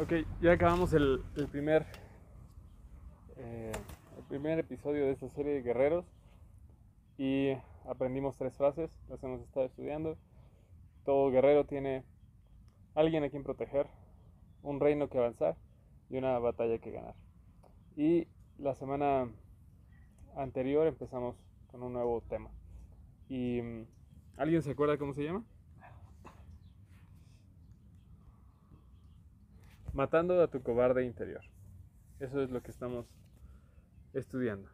Ok, ya acabamos el, primer eh, el primer episodio de esta serie de guerreros y aprendimos tres frases, las hemos estado estudiando. Todo guerrero tiene alguien a quien proteger, un reino que avanzar y una batalla que ganar. Y la semana anterior empezamos con un nuevo tema. ¿Y mm, alguien se acuerda cómo se llama? Matando a tu cobarde interior. Eso es lo que estamos estudiando.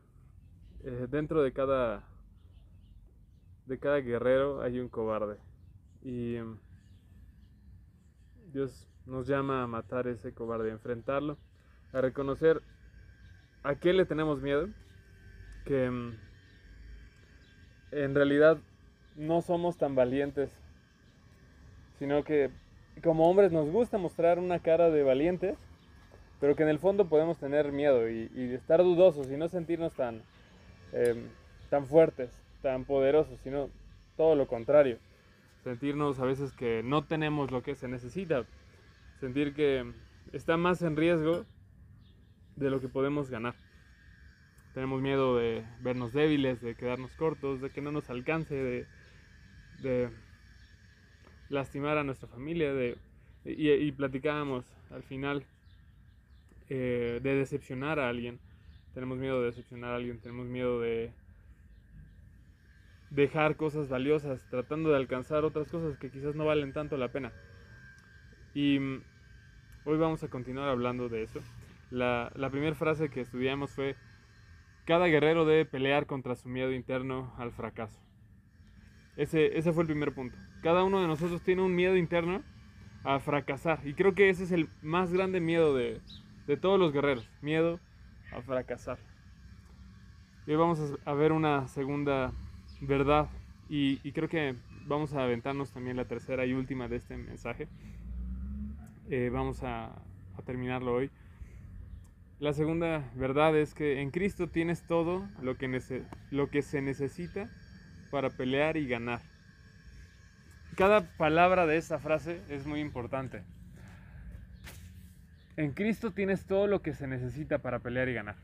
Eh, dentro de cada de cada guerrero hay un cobarde y mm, Dios nos llama a matar ese cobarde, a enfrentarlo, a reconocer a qué le tenemos miedo, que mm, en realidad no somos tan valientes, sino que como hombres nos gusta mostrar una cara de valientes, pero que en el fondo podemos tener miedo y, estar dudosos y no sentirnos tan, eh, tan fuertes, tan poderosos, sino todo lo contrario. Sentirnos a veces que no tenemos lo que se necesita, sentir que está más en riesgo de lo que podemos ganar. Tenemos miedo de vernos débiles, de quedarnos cortos, de que no nos alcance, de lastimar a nuestra familia, de, y, platicábamos al final eh, de decepcionar a alguien. Tenemos miedo de decepcionar a alguien, tenemos miedo de dejar cosas valiosas, tratando de alcanzar otras cosas que quizás no valen tanto la pena. Y mm, hoy vamos a continuar hablando de eso. La, la primera frase que estudiamos fue, cada guerrero debe pelear contra su miedo interno al fracaso. Ese, ese fue el primer punto. Cada uno de nosotros tiene un miedo interno a fracasar. Y creo que ese es el más grande miedo de, de todos los guerreros. Miedo a fracasar. Y hoy vamos a ver una segunda verdad. Y, y, creo que vamos a aventarnos también la tercera y última de este mensaje. Eh, vamos a, a, terminarlo hoy. La segunda verdad es que en Cristo tienes todo lo que, lo que se necesita para pelear y ganar. Cada palabra de esta frase es muy importante. En Cristo tienes todo lo que se necesita para pelear y ganar.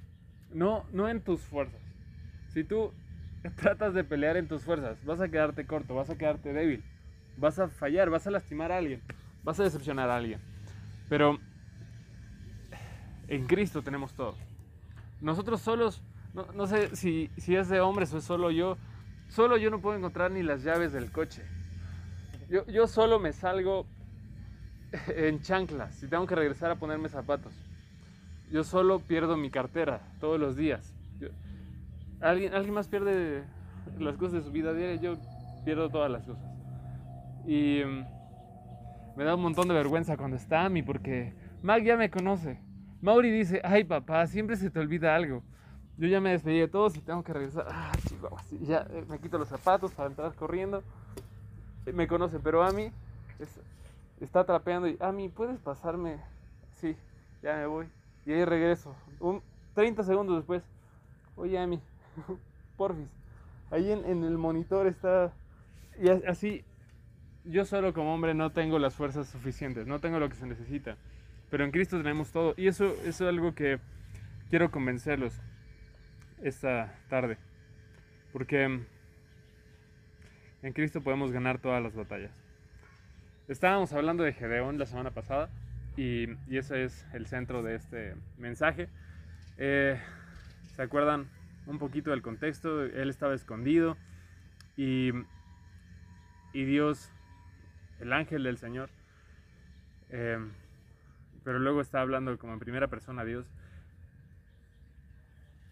No, no en tus fuerzas. Si tú tratas de pelear en tus fuerzas, vas a quedarte corto, vas a quedarte débil, vas a fallar, vas a lastimar a alguien, vas a decepcionar a alguien. Pero en Cristo tenemos todo. Nosotros solos, no, no sé si, si, es de hombres o es solo yo, solo yo no puedo encontrar ni las llaves del coche. Yo, solo me salgo en chanclas si tengo que regresar a ponerme zapatos. Yo solo pierdo mi cartera todos los días. ¿alguien, alguien más pierde las cosas de su vida diaria, yo pierdo todas las cosas. Y um, me da un montón de vergüenza cuando está Ami porque Mag ya me conoce. Mauri dice, ay papá, siempre se te olvida algo. Yo ya me despedí de todos y tengo que regresar. Ah, ya eh, me quito los zapatos para entrar corriendo. Me conoce, pero Ami es, está trapeando y, Ami, ¿puedes pasarme? Sí, ya me voy. Y ahí regreso. Un, 30 segundos después, oye, Ami, porfis. Ahí en, en, el monitor está. Y así, yo solo como hombre no tengo las fuerzas suficientes, no tengo lo que se necesita. Pero en Cristo tenemos todo. Y eso, eso es algo que quiero convencerlos esta tarde. Porque en Cristo podemos ganar todas las batallas. Estábamos hablando de Gedeón la semana pasada y, y ese es el centro de este mensaje. Eh, ¿Se acuerdan un poquito del contexto? Él estaba escondido y, y Dios, el ángel del Señor, eh, pero luego está hablando como en primera persona a Dios,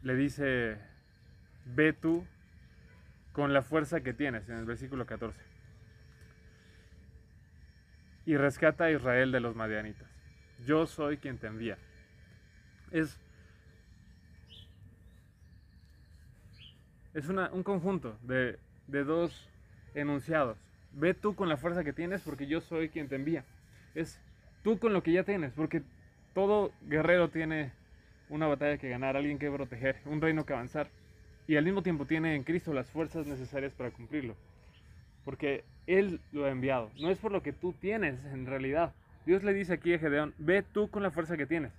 le dice, ve tú con la fuerza que tienes, en el versículo 14 y rescata a Israel de los madianitas. Yo soy quien te envía. Es, es una, un conjunto de, de dos enunciados. Ve tú con la fuerza que tienes porque yo soy quien te envía. Es tú con lo que ya tienes, porque todo guerrero tiene una batalla que ganar, alguien que proteger, un reino que avanzar. Y al mismo tiempo tiene en Cristo las fuerzas necesarias para cumplirlo. Porque Él lo ha enviado. No es por lo que tú tienes en realidad. Dios le dice aquí a Gedeón, ve tú con la fuerza que tienes,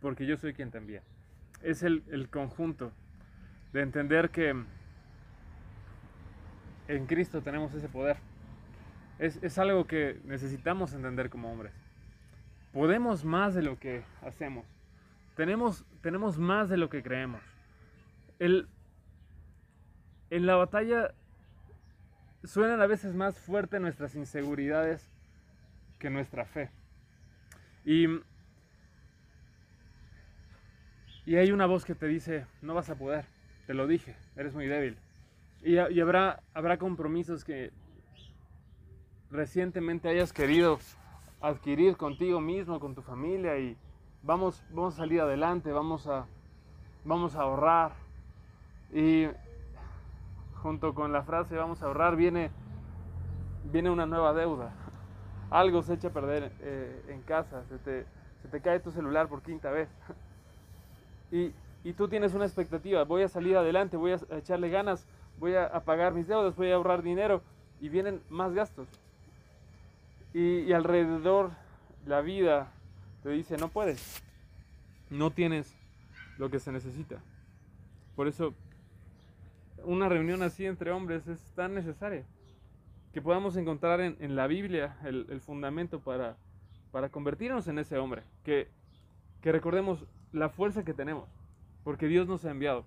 porque yo soy quien te envía. Es el, el conjunto de entender que en Cristo tenemos ese poder. Es, es, algo que necesitamos entender como hombres. Podemos más de lo que hacemos. Tenemos, tenemos más de lo que creemos. El, en la batalla suenan a veces más fuerte nuestras inseguridades que nuestra fe. Y, y hay una voz que te dice, no vas a poder, te lo dije, eres muy débil. Y, y habrá, habrá compromisos que recientemente hayas querido adquirir contigo mismo, con tu familia y vamos, vamos a salir adelante, vamos a, vamos a ahorrar. Y junto con la frase vamos a ahorrar viene, viene una nueva deuda. Algo se echa a perder eh, en casa, se te, se te, cae tu celular por quinta vez. Y, y, tú tienes una expectativa, voy a salir adelante, voy a echarle ganas, voy a, pagar mis deudas, voy a ahorrar dinero y vienen más gastos. Y, y alrededor la vida te dice, no puedes, no tienes lo que se necesita. Por eso una reunión así entre hombres es tan necesaria. Que podamos encontrar en, en la Biblia el, el, fundamento para, para convertirnos en ese hombre. Que, que recordemos la fuerza que tenemos, porque Dios nos ha enviado.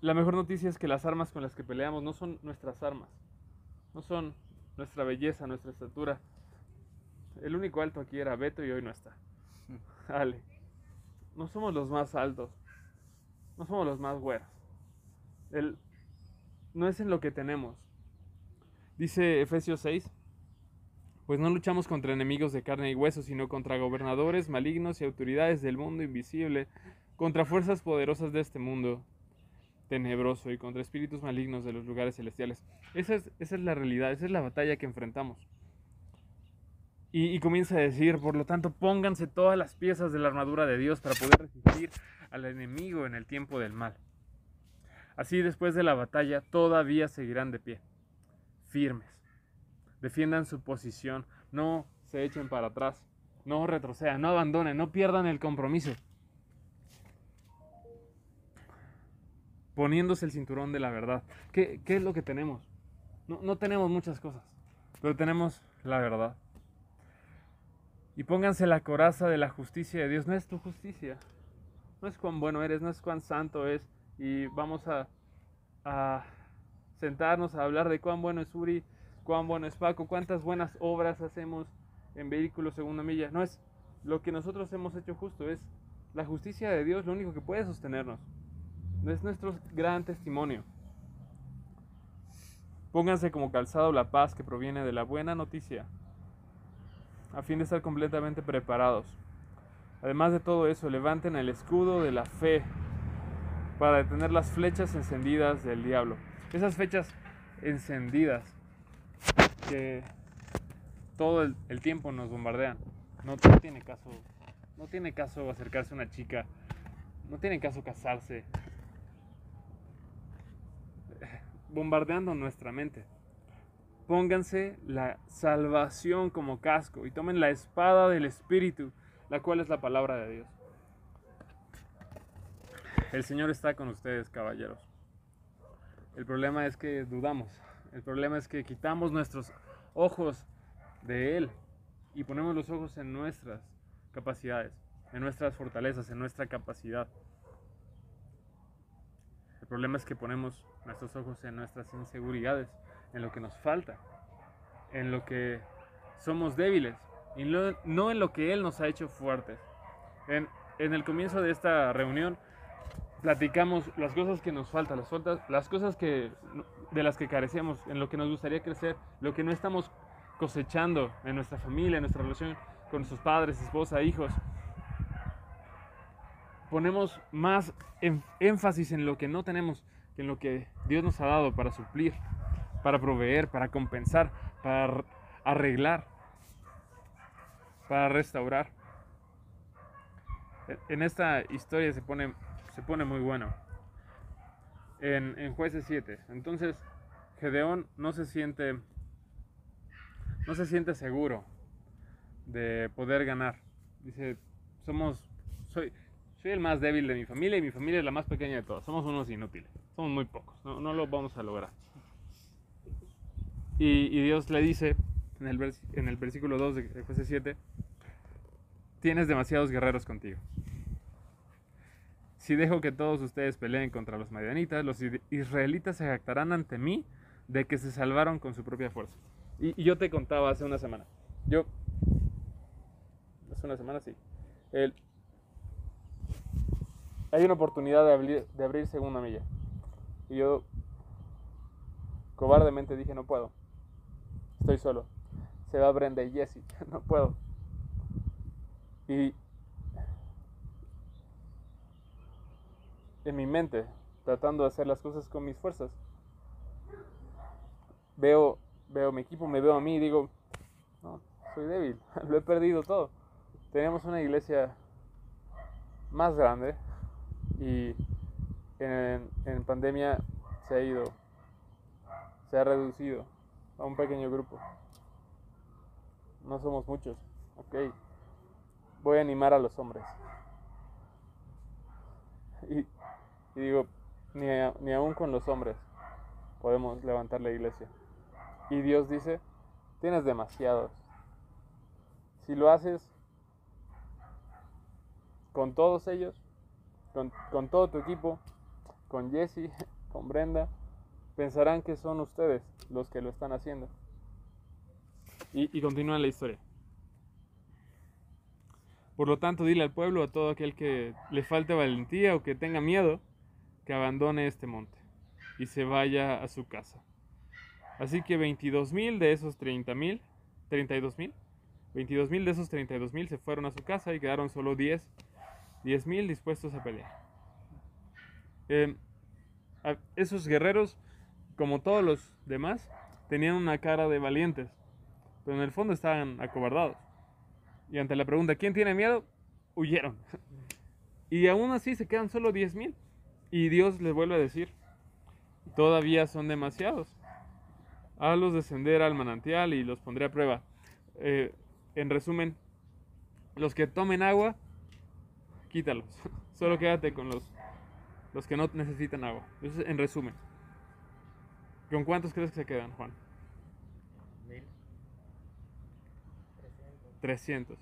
La mejor noticia es que las armas con las que peleamos no son nuestras armas, no son nuestra belleza, nuestra estatura. El único alto aquí era Beto y hoy no está. Ale. No somos los más altos, no somos los más güeros. No es en lo que tenemos. Dice Efesios 6, pues no luchamos contra enemigos de carne y hueso, sino contra gobernadores malignos y autoridades del mundo invisible, contra fuerzas poderosas de este mundo tenebroso y contra espíritus malignos de los lugares celestiales. Esa es, la realidad, esa es la batalla que enfrentamos. Y, comienza a decir, por lo tanto, pónganse todas las piezas de la armadura de Dios para poder resistir al enemigo en el tiempo del mal. Así después de la batalla todavía seguirán de pie, firmes. Defiendan su posición, no se echen para atrás, no retrocedan, no abandonen, no pierdan el compromiso. Poniéndose el cinturón de la verdad. ¿Qué, es lo que tenemos? No, no tenemos muchas cosas, pero tenemos la verdad. Y pónganse la coraza de la justicia de Dios. No es tu justicia, no es cuán bueno eres, no es cuán santo es y vamos a, sentarnos a hablar de cuán bueno es Uri, cuán bueno es Paco, cuántas buenas obras hacemos en vehículos segunda milla. No es lo que nosotros hemos hecho justo, es la justicia de Dios lo único que puede sostenernos. Es nuestro gran testimonio. Pónganse como calzado la paz que proviene de la buena noticia, a fin de estar completamente preparados. Además de todo eso, levanten el escudo de la fe para detener las flechas encendidas del diablo. Esas flechas encendidas que todo el, tiempo nos bombardean. No, no, tiene caso, no tiene caso acercarse a una chica, no tiene caso casarse. Bombardeando nuestra mente. Pónganse la salvación como casco y tomen la espada del Espíritu, la cual es la palabra de Dios. El Señor está con ustedes, caballeros. El problema es que dudamos. El problema es que quitamos nuestros ojos de Él y ponemos los ojos en nuestras capacidades, en nuestras fortalezas, en nuestra capacidad. El problema es que ponemos nuestros ojos en nuestras inseguridades, en lo que nos falta, en lo que somos débiles y no, en lo que Él nos ha hecho fuertes. En el comienzo de esta reunión platicamos las cosas que nos faltan, las, faltas, las cosas que, de las que carecemos, en lo que nos gustaría crecer, lo que no estamos cosechando en nuestra familia, en nuestra relación con nuestros padres, esposa, hijos. Ponemos más en, énfasis en lo que no tenemos que en lo que Dios nos ha dado para suplir, para proveer, para compensar, para arreglar, para restaurar. En esta historia se pone se pone muy bueno. En, en jueces 7. Entonces, Gedeón no se siente no se siente seguro de poder ganar. Dice, somos, soy, soy el más débil de mi familia y mi familia es la más pequeña de todas. Somos unos inútiles, somos muy pocos, no, no lo vamos a lograr. Y, y Dios le dice en el, vers- en el versículo 2 de Jueces 7, tienes demasiados guerreros contigo. Si dejo que todos ustedes peleen contra los madianitas, los israelitas se jactarán ante mí de que se salvaron con su propia fuerza. Y, y yo te contaba hace una semana. Yo. Hace una semana, sí. El- hay una oportunidad de, abrir, de abrir segunda milla. Y yo. Cobardemente dije: No puedo. Estoy solo. Se va Brenda y Jesse. No puedo. Y. En mi mente, tratando de hacer las cosas con mis fuerzas, veo, veo mi equipo, me veo a mí y digo, no, soy débil, lo he perdido todo. Teníamos una iglesia más grande y en, en pandemia se ha ido, se ha reducido a un pequeño grupo. No somos muchos, ok. Voy a animar a los hombres. Y, y digo, ni, a- ni aún con los hombres podemos levantar la iglesia. Y Dios dice, tienes demasiados. Si lo haces con todos ellos, con, con todo tu equipo, con Jesse, con Brenda, pensarán que son ustedes los que lo están haciendo. Y, y continúa la historia. Por lo tanto, dile al pueblo, a todo aquel que le falte valentía o que tenga miedo, que abandone este monte y se vaya a su casa. Así que 22 mil de esos 30 mil, 32 mil, 22 mil de esos 32 mil se fueron a su casa y quedaron solo 10, 10 mil dispuestos a pelear. A- esos guerreros, como todos los demás, tenían una cara de valientes, pero en el fondo estaban acobardados. Y ante la pregunta, ¿quién tiene miedo? Huyeron. Y aún así se quedan solo 10 mil. Y Dios les vuelve a decir, todavía son demasiados. Hazlos descender al manantial y los pondré a prueba. Eh, en resumen, los que tomen agua, quítalos. Solo quédate con los, los que no necesitan agua. Eso es en resumen. ¿Con cuántos crees que se quedan, Juan? Mil. 300.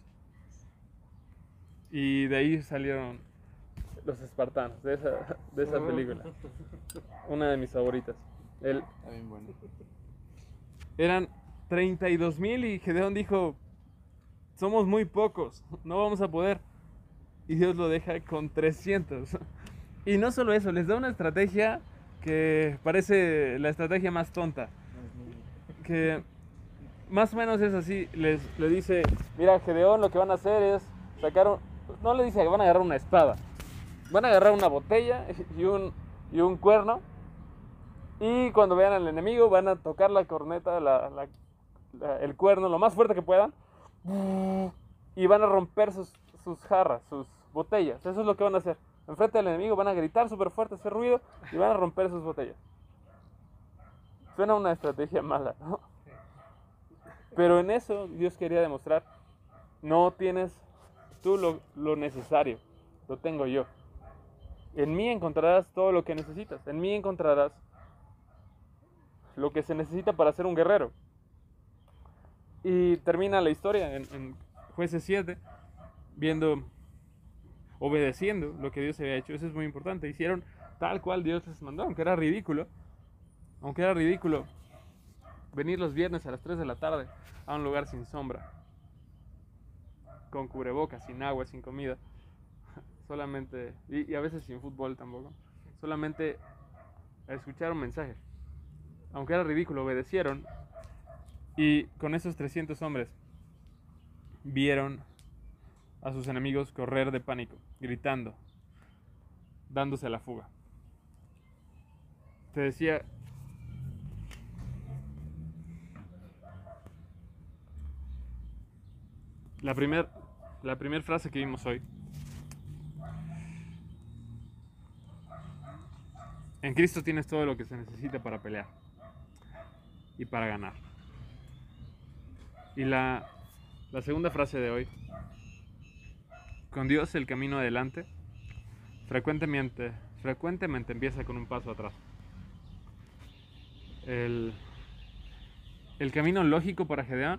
Y de ahí salieron los espartanos, de esa, de esa película. Una de mis favoritas. El, Está bien bueno. eran 32 mil y Gedeón dijo, somos muy pocos, no vamos a poder. Y Dios lo deja con 300. Y no solo eso, les da una estrategia que parece la estrategia más tonta. Que más o menos es así, les, le dice, mira Gedeón lo que van a hacer es sacar un... No le dice que van a agarrar una espada, van a agarrar una botella y un, y un cuerno y cuando vean al enemigo van a tocar la corneta, la- el cuerno lo más fuerte que puedan y van a romper sus, sus jarras, sus botellas. Eso es lo que van a hacer. Enfrente del enemigo van a gritar súper fuerte ese ruido y van a romper sus botellas. Suena una estrategia mala, ¿no? Pero en eso Dios quería demostrar, no tienes tú lo, lo necesario, lo tengo yo. En mí encontrarás todo lo que necesitas, en mí encontrarás lo que se necesita para ser un guerrero. Y termina la historia en, jueces 7, viendo, obedeciendo lo que Dios había hecho. Eso es muy importante. Hicieron tal cual Dios les mandó, aunque era ridículo. Aunque era ridículo venir los viernes a las 3 de la tarde a un lugar sin sombra, con cubrebocas, sin agua, sin comida, solamente, y, a veces sin fútbol tampoco, solamente a escuchar un mensaje. Aunque era ridículo, obedecieron y con esos 300 hombres vieron a sus enemigos correr de pánico, gritando, dándose la fuga. Te decía, la primera la primer frase que vimos hoy. En Cristo tienes todo lo que se necesita para pelear y para ganar. Y la, segunda frase de hoy. Con Dios el camino adelante frecuentemente, frecuentemente empieza con un paso atrás. El, el camino lógico para Gedeón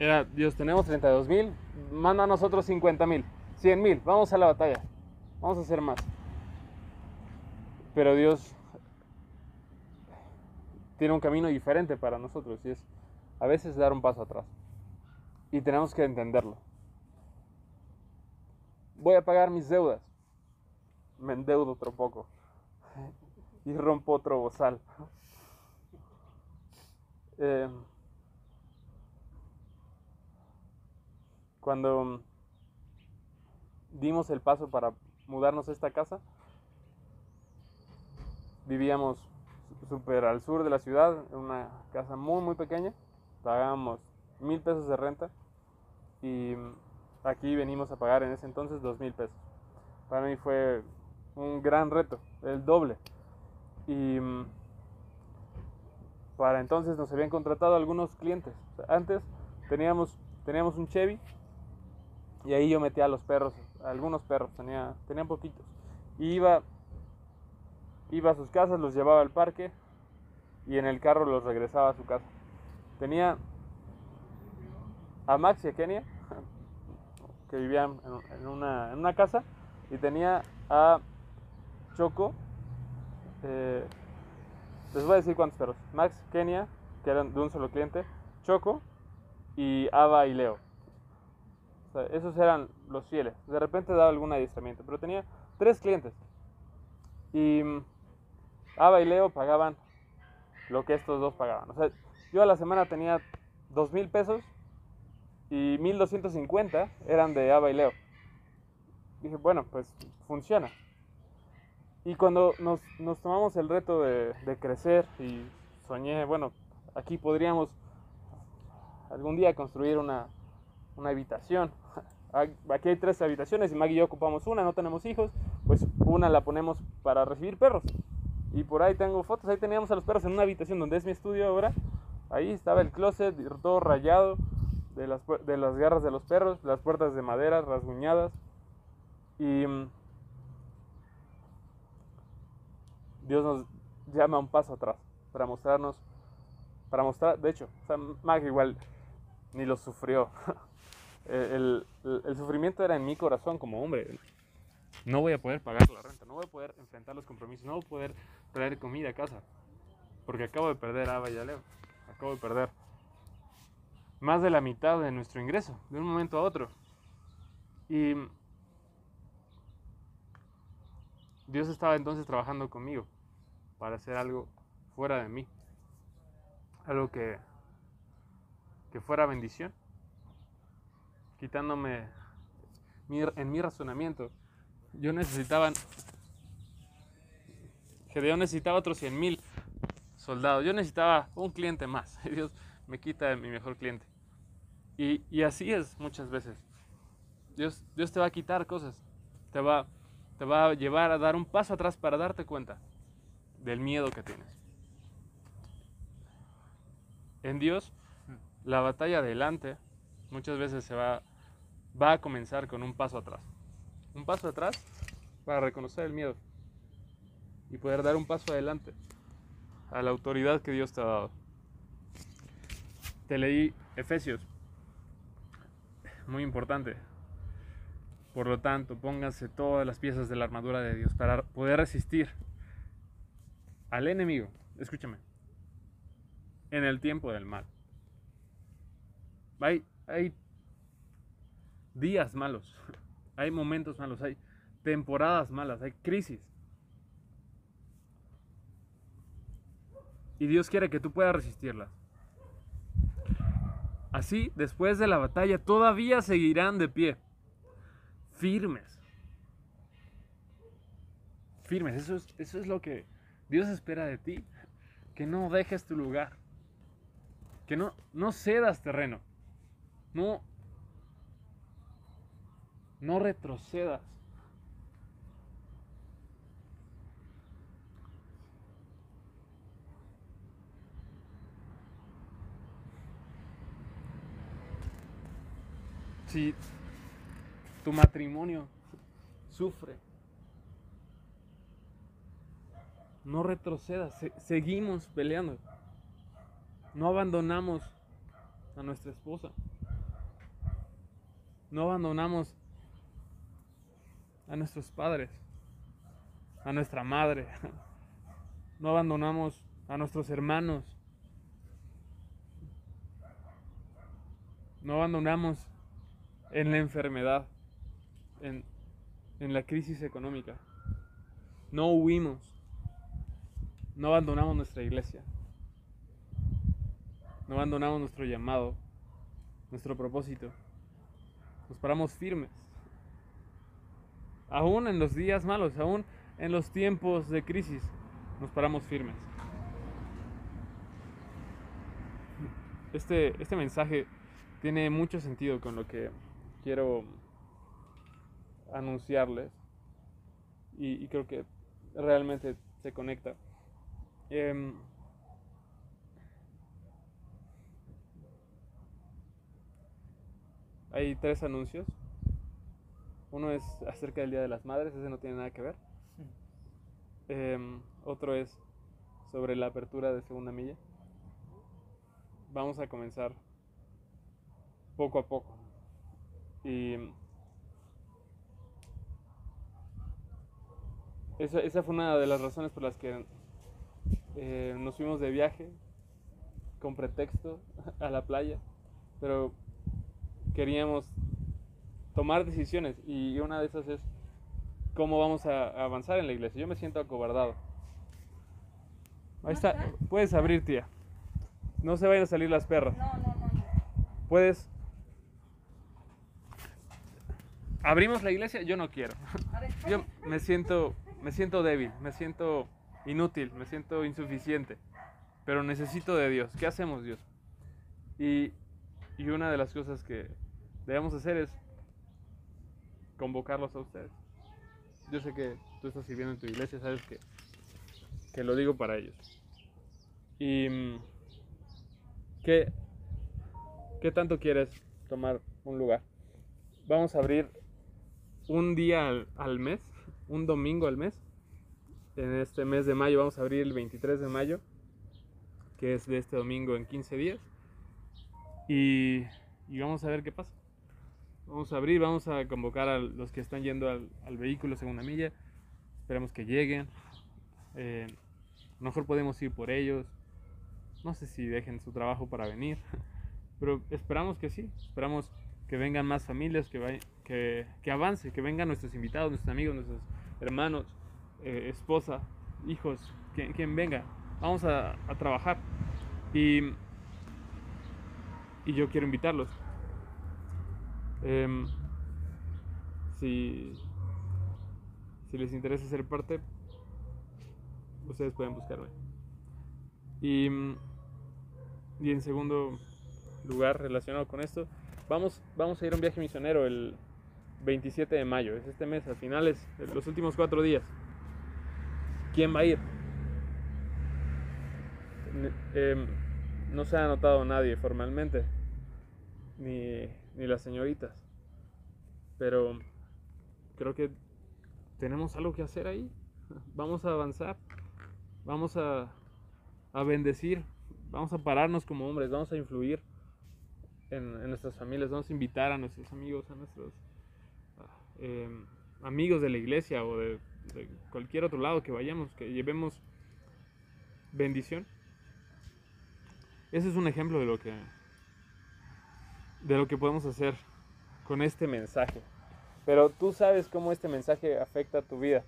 era, Dios, tenemos 32 mil, manda a nosotros 50 mil, 100 mil, vamos a la batalla, vamos a hacer más. Pero Dios tiene un camino diferente para nosotros y es a veces dar un paso atrás. Y tenemos que entenderlo. Voy a pagar mis deudas. Me endeudo otro poco. Y rompo otro bozal. Eh, cuando dimos el paso para mudarnos a esta casa, vivíamos súper al sur de la ciudad, en una casa muy muy pequeña, pagábamos mil pesos de renta y aquí venimos a pagar en ese entonces dos mil pesos. Para mí fue un gran reto, el doble. Y para entonces nos habían contratado algunos clientes. Antes teníamos, teníamos un Chevy y ahí yo metía a los perros, algunos perros, tenía, tenían poquitos. Y iba, iba a sus casas, los llevaba al parque y en el carro los regresaba a su casa. Tenía a Max y a Kenia, que vivían en una, en una casa, y tenía a Choco, eh, les voy a decir cuántos perros, Max, Kenia, que eran de un solo cliente, Choco, y Ava y Leo. Esos eran los fieles. De repente daba algún adiestramiento, pero tenía tres clientes. Y mm, Ava y Leo pagaban lo que estos dos pagaban. O sea, yo a la semana tenía dos mil pesos y 1250 eran de Ava y Leo. Dije, bueno, pues funciona. Y cuando nos, nos tomamos el reto de, de, crecer y soñé, bueno, aquí podríamos algún día construir una, una habitación. Aquí hay tres habitaciones y Maggie y yo ocupamos una, no tenemos hijos, pues una la ponemos para recibir perros. Y por ahí tengo fotos, ahí teníamos a los perros en una habitación donde es mi estudio ahora. Ahí estaba el closet todo rayado de las, de las garras de los perros, las puertas de madera rasguñadas. Y mm, Dios nos llama un paso atrás para mostrarnos, para mostrar, de hecho, o igual ni lo sufrió. el, el, el, sufrimiento era en mi corazón como hombre. No voy a poder pagar la renta, no voy a poder enfrentar los compromisos, no voy a poder traer comida a casa. Porque acabo de perder a Ava y a Leo. Acabo de perder más de la mitad de nuestro ingreso, de un momento a otro. Y Dios estaba entonces trabajando conmigo para hacer algo fuera de mí. Algo que, que fuera bendición. Quitándome mi, en mi razonamiento. Yo necesitaba... Gedeón necesitaba otros 100 mil soldados. Yo necesitaba un cliente más. Dios me quita mi mejor cliente. Y, y, así es muchas veces. Dios, Dios te va a quitar cosas. Te va, te va a llevar a dar un paso atrás para darte cuenta del miedo que tienes. En Dios, la batalla adelante muchas veces se va, va a comenzar con un paso atrás. Un paso atrás para reconocer el miedo y poder dar un paso adelante a la autoridad que Dios te ha dado. Te leí Efesios, muy importante. Por lo tanto, pónganse todas las piezas de la armadura de Dios para poder resistir al enemigo. Escúchame. En el tiempo del mal. Hay, hay días malos, hay momentos malos, hay temporadas malas, hay crisis. Y Dios quiere que tú puedas resistirlas. Así, después de la batalla, todavía seguirán de pie, firmes. Firmes, eso es, eso es lo que Dios espera de ti. Que no dejes tu lugar. Que no, no cedas terreno. No, no retrocedas. Si tu matrimonio sufre, no retrocedas, se- seguimos peleando. No abandonamos a nuestra esposa. No abandonamos a nuestros padres, a nuestra madre. No abandonamos a nuestros hermanos. No abandonamos en la enfermedad, en, en la crisis económica. No huimos. No abandonamos nuestra iglesia. No abandonamos nuestro llamado, nuestro propósito. Nos paramos firmes. Aún en los días malos, aún en los tiempos de crisis, nos paramos firmes. Este, este mensaje tiene mucho sentido con lo que quiero anunciarles y, creo que realmente se conecta. Em, hay tres anuncios. Uno es acerca del Día de las Madres, ese no tiene nada que ver. Em, otro es sobre la apertura de segunda milla. Vamos a comenzar poco a poco. Y esa, esa fue una de las razones por las que eh, nos fuimos de viaje con pretexto a la playa, pero queríamos tomar decisiones y una de esas es cómo vamos a avanzar en la iglesia. Yo me siento acobardado. Ahí está, puedes abrir, tía. No se vayan a salir las perras. No, no, no. Puedes. ¿Abrimos la iglesia? Yo no quiero. Yo me siento, me siento débil, me siento inútil, me siento insuficiente, pero necesito de Dios. ¿Qué hacemos, Dios? Y, y una de las cosas que debemos hacer es convocarlos a ustedes. Yo sé que tú estás sirviendo en tu iglesia, sabes que, que lo digo para ellos. Y ¿qué, ¿qué tanto quieres tomar un lugar? Vamos a abrir un día al, mes, un domingo al mes. En este mes de mayo vamos a abrir el 23 de mayo, que es de este domingo en 15 días. Y, y vamos a ver qué pasa. Vamos a abrir, vamos a convocar a los que están yendo al, al vehículo segunda milla. Esperemos que lleguen. Eh, mejor podemos ir por ellos. No sé si dejen su trabajo para venir. Pero esperamos que sí. Esperamos que vengan más familias, que, vay- que, avance, que vengan nuestros invitados, nuestros amigos, nuestros hermanos, eh, esposa, hijos, quien, venga. Vamos a, trabajar. Y, y yo quiero invitarlos. Em, si, si les interesa ser parte, ustedes pueden buscarme. Y, y en segundo lugar, relacionado con esto, vamos, vamos a ir a un viaje misionero el 27 de mayo, es este mes, a finales, los últimos cuatro días. ¿Quién va a ir? Em, no se ha anotado nadie formalmente, ni, ni las señoritas, pero creo que tenemos algo que hacer ahí. Vamos a avanzar, vamos a, a bendecir, vamos a pararnos como hombres, vamos a influir en, en nuestras familias, vamos a invitar a nuestros amigos, a nuestros em, amigos de la iglesia o de, cualquier otro lado que vayamos, que llevemos bendición. Ese es un ejemplo de lo que de lo que podemos hacer con este mensaje. Pero tú sabes cómo este mensaje afecta tu vida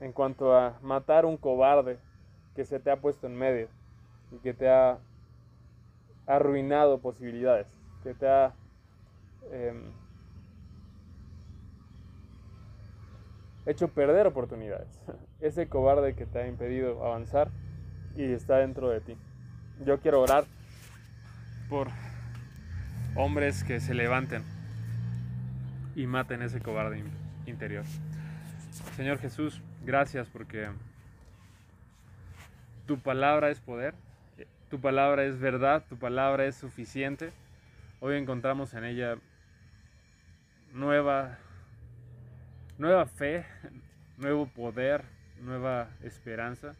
en cuanto a matar un cobarde que se te ha puesto en medio y que te ha arruinado posibilidades, que te ha em, hecho perder oportunidades. Ese cobarde que te ha impedido avanzar y está dentro de ti. Yo quiero orar por hombres que se levanten y maten ese cobarde in- interior. Señor Jesús, gracias porque tu palabra es poder, tu palabra es verdad, tu palabra es suficiente. Hoy encontramos en ella nueva, nueva fe, nuevo poder, nueva esperanza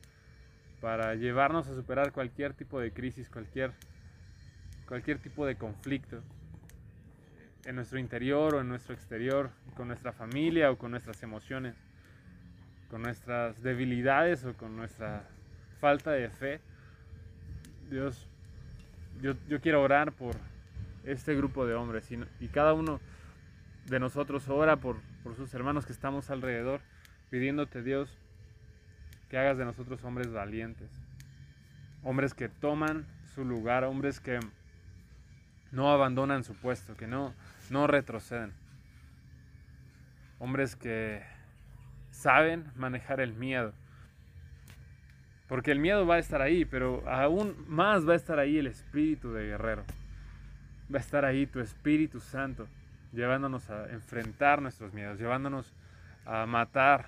para llevarnos a superar cualquier tipo de crisis, cualquier, cualquier tipo de conflicto en nuestro interior o en nuestro exterior, con nuestra familia o con nuestras emociones, con nuestras debilidades o con nuestra falta de fe. Dios, yo, yo quiero orar por este grupo de hombres y, y cada uno de nosotros ora por, por sus hermanos que estamos alrededor, pidiéndote Dios que hagas de nosotros hombres valientes, hombres que toman su lugar, hombres que no abandonan su puesto, que no, no retroceden, hombres que saben manejar el miedo. Porque el miedo va a estar ahí, pero aún más va a estar ahí el espíritu de guerrero. Va a estar ahí tu Espíritu Santo, llevándonos a enfrentar nuestros miedos, llevándonos a matar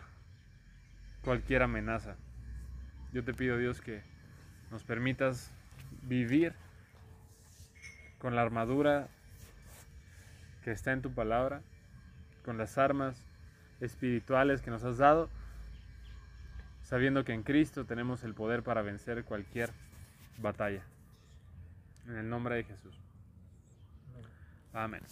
cualquier amenaza. Yo te pido, Dios, que nos permitas vivir con la armadura que está en tu palabra, con las armas espirituales que nos has dado, sabiendo que en Cristo tenemos el poder para vencer cualquier batalla. En el nombre de Jesús. Amén.